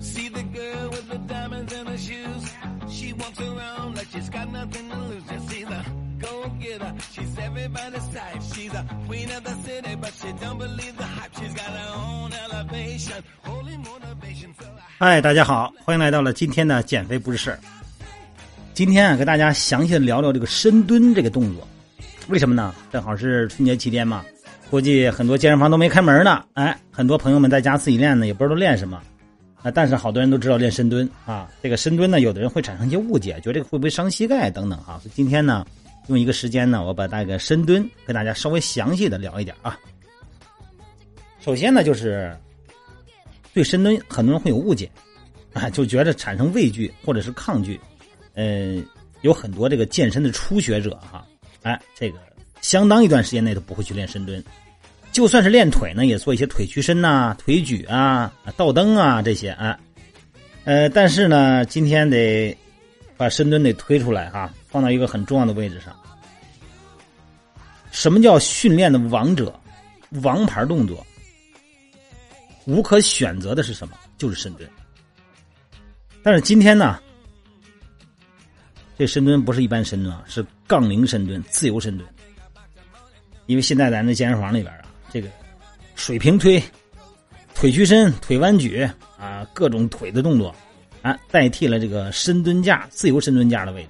See the girl with the diamonds in her shoes. She walks around like she's got nothing to lose. Just see the go get her. She's everybody's type. She's a queen of the city, but she don't believe the hype. She's got her own elevation, holy motivation. So I 嗨，大家好，欢迎来到了今天的减肥不是事儿。今天啊，跟大家详细的聊聊这个深蹲这个动作。为什么呢？正好是春节期间嘛，估计很多健身房都没开门呢。哎，很多朋友们在家自己练呢，也不知道练什么。但是好多人都知道练深蹲啊。这个深蹲呢，有的人会产生一些误解，觉得这个会不会伤膝盖等等啊。所以今天呢，用一个时间呢，我把那个深蹲跟大家稍微详细的聊一点啊。首先呢，就是对深蹲很多人会有误解，啊，就觉得产生畏惧或者是抗拒。嗯，有很多这个健身的初学者哈，哎，这个相当一段时间内都不会去练深蹲，就算是练腿呢，也做一些腿屈伸呐、腿举啊、倒蹬啊这些啊。呃，但是呢，今天得把深蹲得推出来哈，放到一个很重要的位置上。什么叫训练的王者、王牌动作？无可选择的是什么？就是深蹲。但是今天呢，这深蹲不是一般深蹲啊，是杠铃深蹲、自由深蹲。因为现在咱这健身房里边啊，这个水平推、腿屈伸、腿弯举啊，各种腿的动作啊，代替了这个深蹲架、自由深蹲架的位置。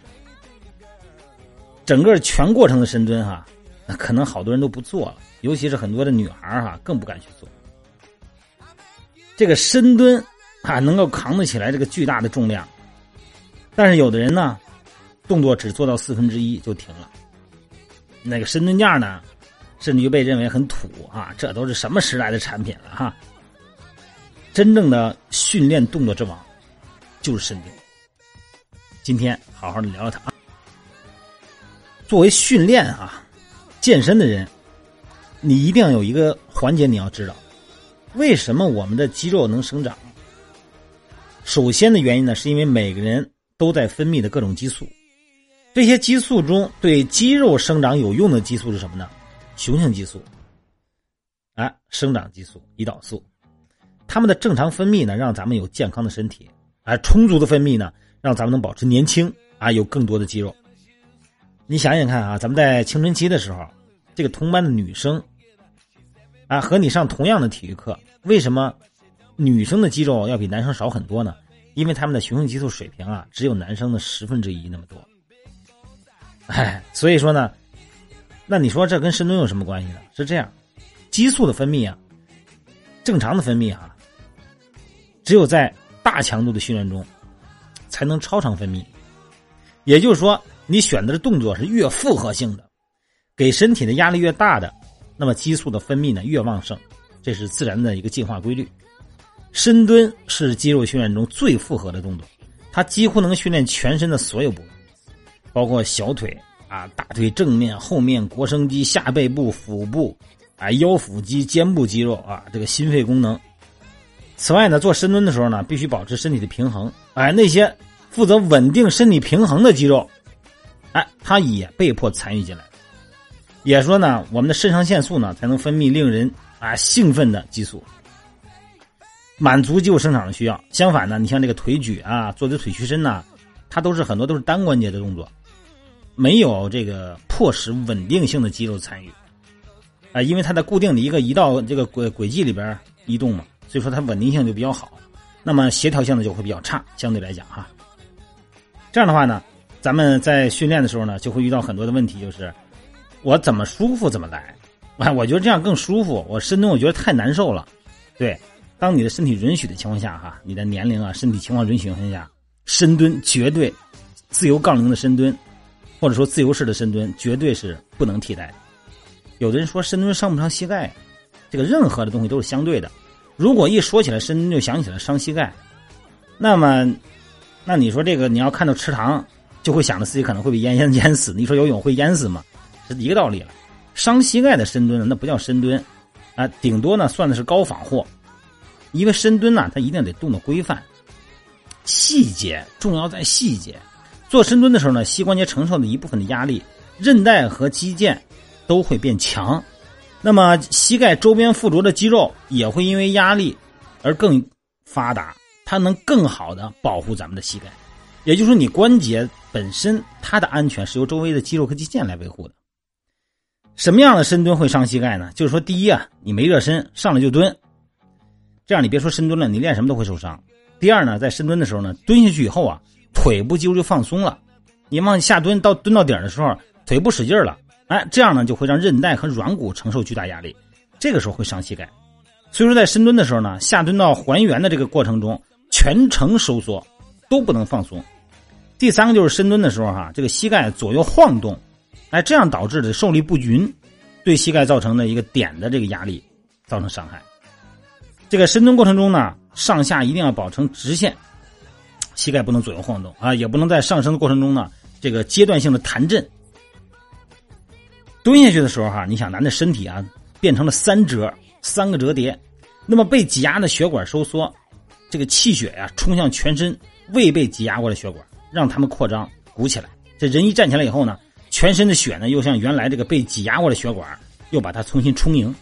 整个全过程的深蹲哈、那可能好多人都不做了，尤其是很多的女孩哈、更不敢去做。这个深蹲啊，能够扛得起来这个巨大的重量，但是有的人呢，动作只做到四分之一就停了。那个深蹲架呢，甚至于被认为很土啊，这都是什么时代的产品了哈？真正的训练动作之王就是深蹲。今天好好的聊聊它啊。作为训练啊，健身的人，你一定要有一个环节你要知道。为什么我们的肌肉能生长？首先的原因呢，是因为每个人都在分泌的各种激素。这些激素中，对肌肉生长有用的激素是什么呢？雄性激素，啊，生长激素、胰岛素。它们的正常分泌呢，让咱们有健康的身体；啊，充足的分泌呢，让咱们能保持年轻，啊，有更多的肌肉。你想想看啊，咱们在青春期的时候，这个同班的女生。啊，和你上同样的体育课，为什么女生的肌肉要比男生少很多呢？因为他们的雄性激素水平啊，只有男生的十分之一那么多。哎，所以说呢，那你说这跟深蹲有什么关系呢？是这样，激素的分泌啊，正常的分泌啊，只有在大强度的训练中才能超常分泌。也就是说，你选择的动作是越复合性的，给身体的压力越大的。那么激素的分泌呢越旺盛，这是自然的一个进化规律。深蹲是肌肉训练中最复合的动作，它几乎能训练全身的所有部位，包括小腿啊、大腿正面、后面、腘绳肌、下背部、腹部啊、腰腹肌、肩部肌肉啊，这个心肺功能。此外呢，做深蹲的时候呢，必须保持身体的平衡。哎，那些负责稳定身体平衡的肌肉，哎，它也被迫参与进来。也说呢，我们的肾上腺素呢才能分泌令人啊兴奋的激素，满足肌肉生长的需要。相反呢，你像这个腿举啊，做的腿屈伸呐，它都是很多都是单关节的动作，没有这个迫使稳定性的肌肉参与啊，因为它在固定的一个移道这个轨轨迹里边移动嘛，所以说它稳定性就比较好，那么协调性呢就会比较差，相对来讲哈。这样的话呢，咱们在训练的时候呢，就会遇到很多的问题，就是。我怎么舒服怎么来，哎，我觉得这样更舒服。我深蹲我觉得太难受了。对，当你的身体允许的情况下，哈，你的年龄啊，身体情况允许情况下，深蹲绝对，自由杠铃的深蹲，或者说自由式的深蹲，绝对是不能替代的。有的人说深蹲伤不伤膝盖？这个任何的东西都是相对的。如果一说起来深蹲就想起来伤膝盖，那么，那你说这个你要看到池塘，就会想着自己可能会被淹淹淹死。你说游泳会淹死吗？是一个道理了，伤膝盖的深蹲呢，那不叫深蹲，啊，顶多呢算的是高仿货，因为深蹲呢，它一定得动作规范，细节重要在细节。做深蹲的时候呢，膝关节承受的一部分的压力，韧带和肌腱都会变强，那么膝盖周边附着的肌肉也会因为压力而更发达，它能更好的保护咱们的膝盖。也就是说，你关节本身它的安全是由周围的肌肉和肌腱来维护的。什么样的深蹲会伤膝盖呢？就是说，第一啊，你没热身，上来就蹲，这样你别说深蹲了，你练什么都会受伤。第二呢，在深蹲的时候呢，蹲下去以后啊，腿部肌肉就放松了，你往下蹲到蹲到底的时候，腿部使劲了，哎，这样呢就会让韧带和软骨承受巨大压力，这个时候会伤膝盖。所以说，在深蹲的时候呢，下蹲到还原的这个过程中，全程收缩，都不能放松。第三个就是深蹲的时候哈，这个膝盖左右晃动，哎，这样导致的受力不均，对膝盖造成的一个点的这个压力，造成伤害。这个深蹲过程中呢，上下一定要保持直线，膝盖不能左右晃动啊，也不能在上升的过程中呢，这个阶段性的弹震。蹲下去的时候哈，你想咱的身体啊变成了三折，三个折叠，那么被挤压的血管收缩，这个气血呀冲向全身未被挤压过的血管。让他们扩张鼓起来，这人一站起来以后呢，全身的血呢又像原来这个被挤压过的血管，又把它重新充盈。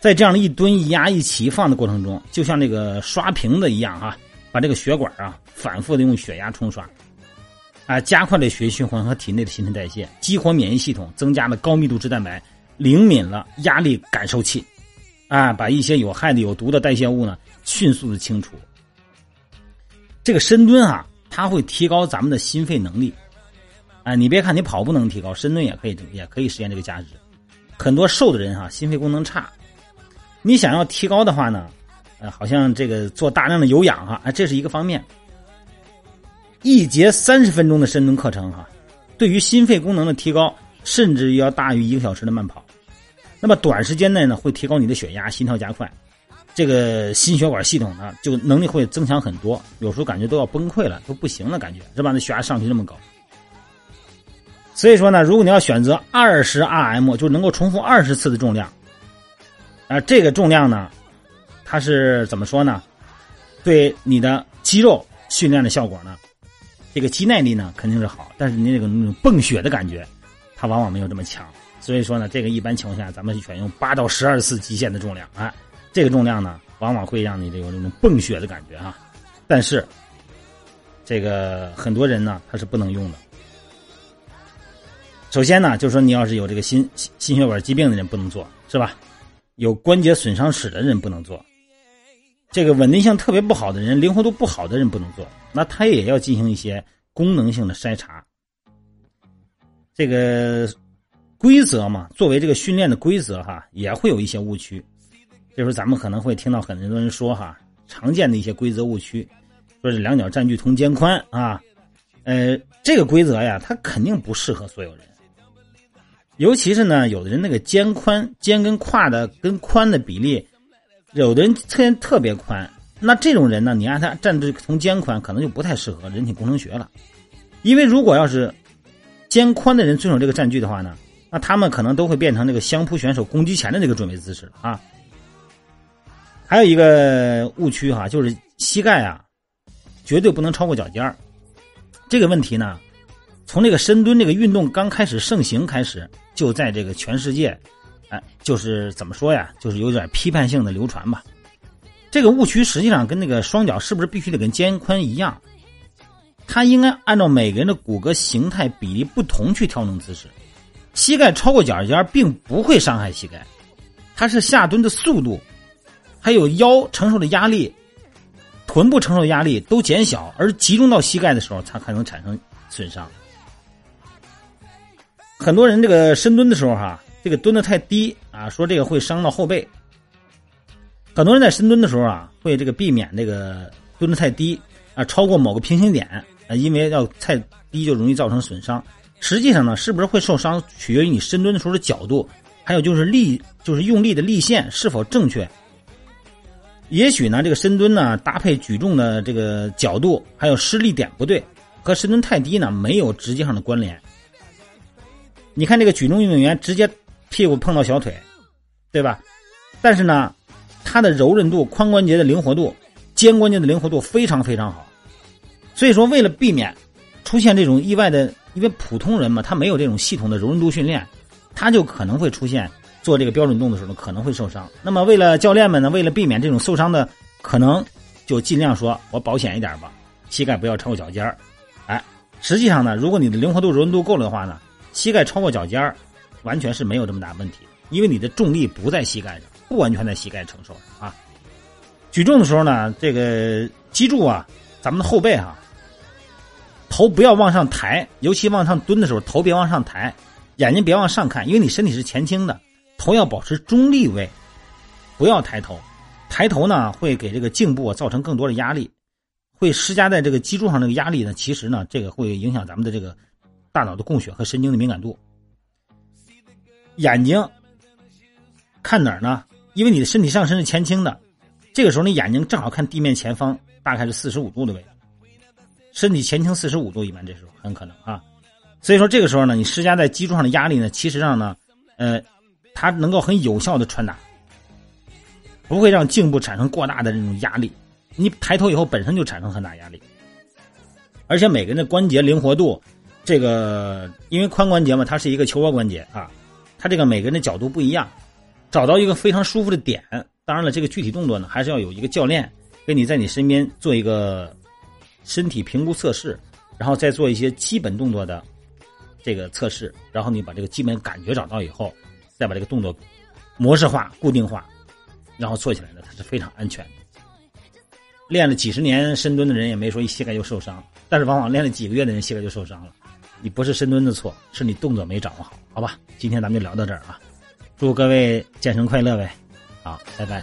在这样的一蹲一压一起放的过程中，就像那个刷屏的一样哈，把这个血管啊反复的用血压冲刷，啊，加快了血液循环和体内的新陈代谢，激活免疫系统，增加了高密度脂蛋白，灵敏了压力感受器，啊，把一些有害的有毒的代谢物呢迅速的清除。这个深蹲啊。它会提高咱们的心肺能力，哎，你别看你跑步能提高，深蹲也可以，也可以实现这个价值。很多瘦的人哈，心肺功能差，你想要提高的话呢，好像这个做大量的有氧哈，哎，这是一个方面。一节三十分钟的深蹲课程哈，对于心肺功能的提高，甚至要大于一个小时的慢跑。那么短时间内呢，会提高你的血压、心跳加快。这个心血管系统呢，就能力会增强很多，有时候感觉都要崩溃了，都不行了，感觉是吧？那血压上去这么高，所以说呢，如果你要选择二十 RM，就能够重复二十次的重量，啊，这个重量呢，它是怎么说呢？对你的肌肉训练的效果呢，这个肌耐力呢肯定是好，但是你那个那种泵血的感觉，它往往没有这么强。所以说呢，这个一般情况下，咱们选用八到十二次极限的重量啊。这个重量呢，往往会让你这有那种泵血的感觉哈，但是这个很多人呢，他是不能用的。首先呢，就是说你要是有这个心心血管疾病的人不能做，是吧？有关节损伤史的人不能做，这个稳定性特别不好的人、灵活度不好的人不能做，那他也要进行一些功能性的筛查。这个规则嘛，作为这个训练的规则哈，也会有一些误区。这时候咱们可能会听到很多人说哈，常见的一些规则误区，说是两脚占据同肩宽啊，呃，这个规则呀，它肯定不适合所有人，尤其是呢，有的人那个肩宽，肩跟胯的跟宽的比例，有的人特特别宽，那这种人呢，你让他站距从肩宽，可能就不太适合人体工程学了，因为如果要是肩宽的人遵守这个站距的话呢，那他们可能都会变成那个相扑选手攻击前的那个准备姿势啊。还有一个误区哈，就是膝盖啊，绝对不能超过脚尖儿。这个问题呢，从这个深蹲这个运动刚开始盛行开始，就在这个全世界，就是怎么说呀，就是有点批判性的流传吧。这个误区实际上跟那个双脚是不是必须得跟肩宽一样？它应该按照每个人的骨骼形态比例不同去调整姿势。膝盖超过脚尖并不会伤害膝盖，它是下蹲的速度。还有腰承受的压力，臀部承受的压力都减小，而集中到膝盖的时候，才可能产生损伤。很多人这个深蹲的时候，哈，这个蹲的太低啊，说这个会伤到后背。很多人在深蹲的时候啊，会这个避免这个蹲的太低啊，超过某个平行点啊，因为要太低就容易造成损伤。实际上呢，是不是会受伤，取决于你深蹲的时候的角度，还有就是力，就是用力的力线是否正确。也许呢，这个深蹲呢，搭配举重的这个角度，还有施力点不对，和深蹲太低呢没有直接上的关联。你看这个举重运动员直接屁股碰到小腿，对吧？但是呢，他的柔韧度、髋关节的灵活度、肩关节的灵活度非常非常好。所以说，为了避免出现这种意外的，因为普通人嘛，他没有这种系统的柔韧度训练，他就可能会出现。做这个标准动作的时候呢，可能会受伤。那么为了教练们呢，为了避免这种受伤的可能，就尽量说我保险一点吧，膝盖不要超过脚尖儿。哎，实际上呢，如果你的灵活度、柔韧度够了的话呢，膝盖超过脚尖儿，完全是没有这么大问题，因为你的重力不在膝盖上，不完全在膝盖承受上啊。举重的时候呢，这个脊柱啊，咱们的后背啊，头不要往上抬，尤其往上蹲的时候，头别往上抬，眼睛别往上看，因为你身体是前倾的，头要保持中立位，不要抬头。抬头呢，会给这个颈部造成更多的压力，会施加在这个脊柱上这个压力呢，其实呢，这个会影响咱们的这个大脑的供血和神经的敏感度。眼睛看哪儿呢？因为你的身体上身是前倾的，这个时候你眼睛正好看地面前方，大概是四十五度的位置，身体前倾四十五度，一般这时候很可能啊。所以说这个时候呢，你施加在脊柱上的压力呢，其实上呢，呃，它能够很有效的传达。不会让颈部产生过大的这种压力，你抬头以后本身就产生很大压力，而且每个人的关节灵活度，这个因为髋关节嘛，它是一个球窝关节啊，他这个每个人的角度不一样，找到一个非常舒服的点。当然了，这个具体动作呢，还是要有一个教练跟你在你身边做一个身体评估测试，然后再做一些基本动作的这个测试，然后你把这个基本感觉找到以后，再把这个动作模式化、固定化。然后做起来呢，它是非常安全的。练了几十年深蹲的人也没说一膝盖就受伤，但是往往练了几个月的人膝盖就受伤了。你不是深蹲的错，是你动作没掌握好，好吧？今天咱们就聊到这儿啊，祝各位健身快乐呗，好，拜拜。